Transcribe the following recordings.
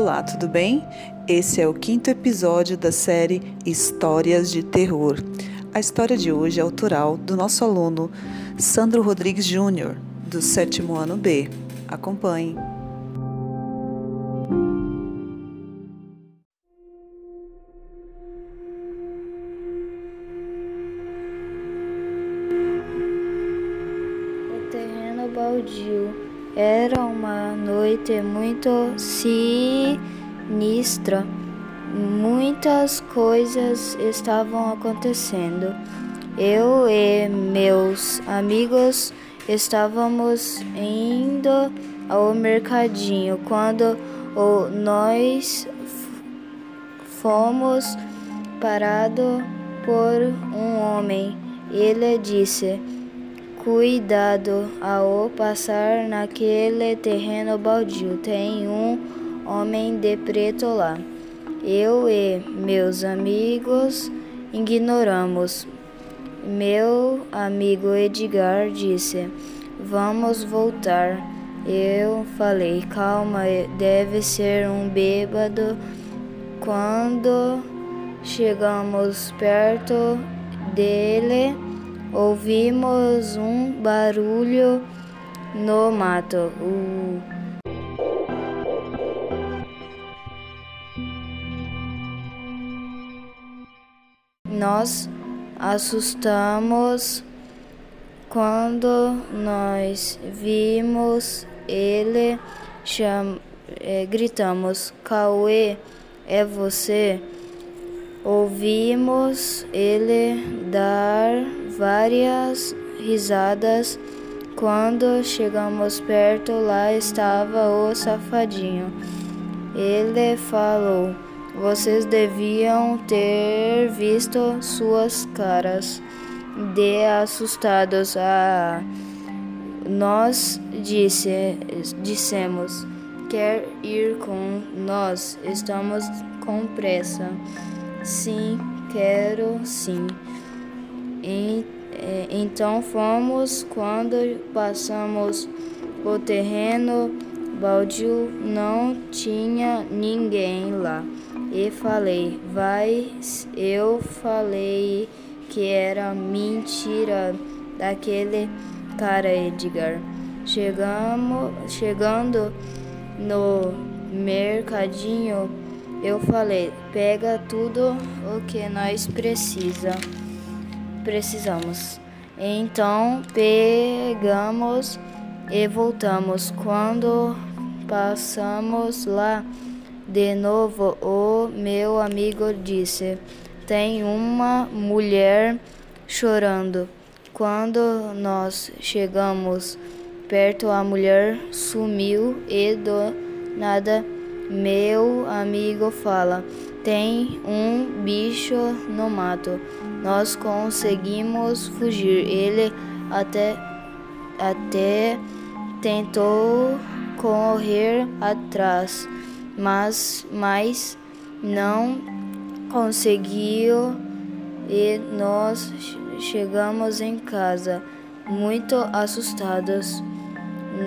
Olá, tudo bem? Esse é o quinto episódio da série Histórias de Terror. A história de hoje é autoral do nosso aluno Sandro Rodrigues Júnior, do sétimo ano B. Acompanhe. O terreno baldio era uma noite muito sinistra. Muitas coisas estavam acontecendo. Eu e meus amigos estávamos indo ao mercadinho quando nós fomos parados por um homem. Ele disse: Cuidado ao passar naquele terreno baldio, tem um homem de preto lá. Eu e meus amigos ignoramos. Meu amigo Edgar disse: Vamos voltar. Eu falei: Calma, deve ser um bêbado. Quando chegamos perto dele, ouvimos um barulho no mato. Uh. Nós assustamos quando nós vimos ele, cham... eh, gritamos: Cauê, é você? Ouvimos ele dar várias risadas. Quando chegamos perto, lá estava o safadinho. Ele falou: Vocês deviam ter visto suas caras de assustados. Ah, nós disse, dissemos: Quer ir com nós? Estamos com pressa. Sim, quero sim. E, eh, então fomos quando passamos o terreno baldio não tinha ninguém lá. E falei, vai, eu falei que era mentira daquele cara Edgar. Chegamos, chegando no mercadinho, eu falei, pega tudo o que nós precisa, precisamos. Então pegamos e voltamos. Quando passamos lá de novo, o meu amigo disse: Tem uma mulher chorando. Quando nós chegamos perto, a mulher sumiu e do nada meu amigo fala: Tem um bicho no mato. Nós conseguimos fugir. Ele até até tentou correr atrás, mas, mas não conseguiu e nós chegamos em casa muito assustados.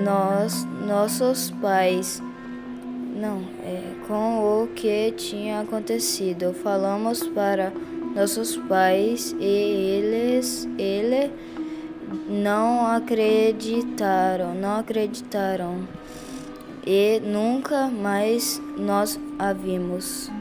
Nós, nossos pais, não, é, com o que tinha acontecido, falamos para nossos pais e eles, ele não acreditaram, não acreditaram e nunca mais nós a vimos.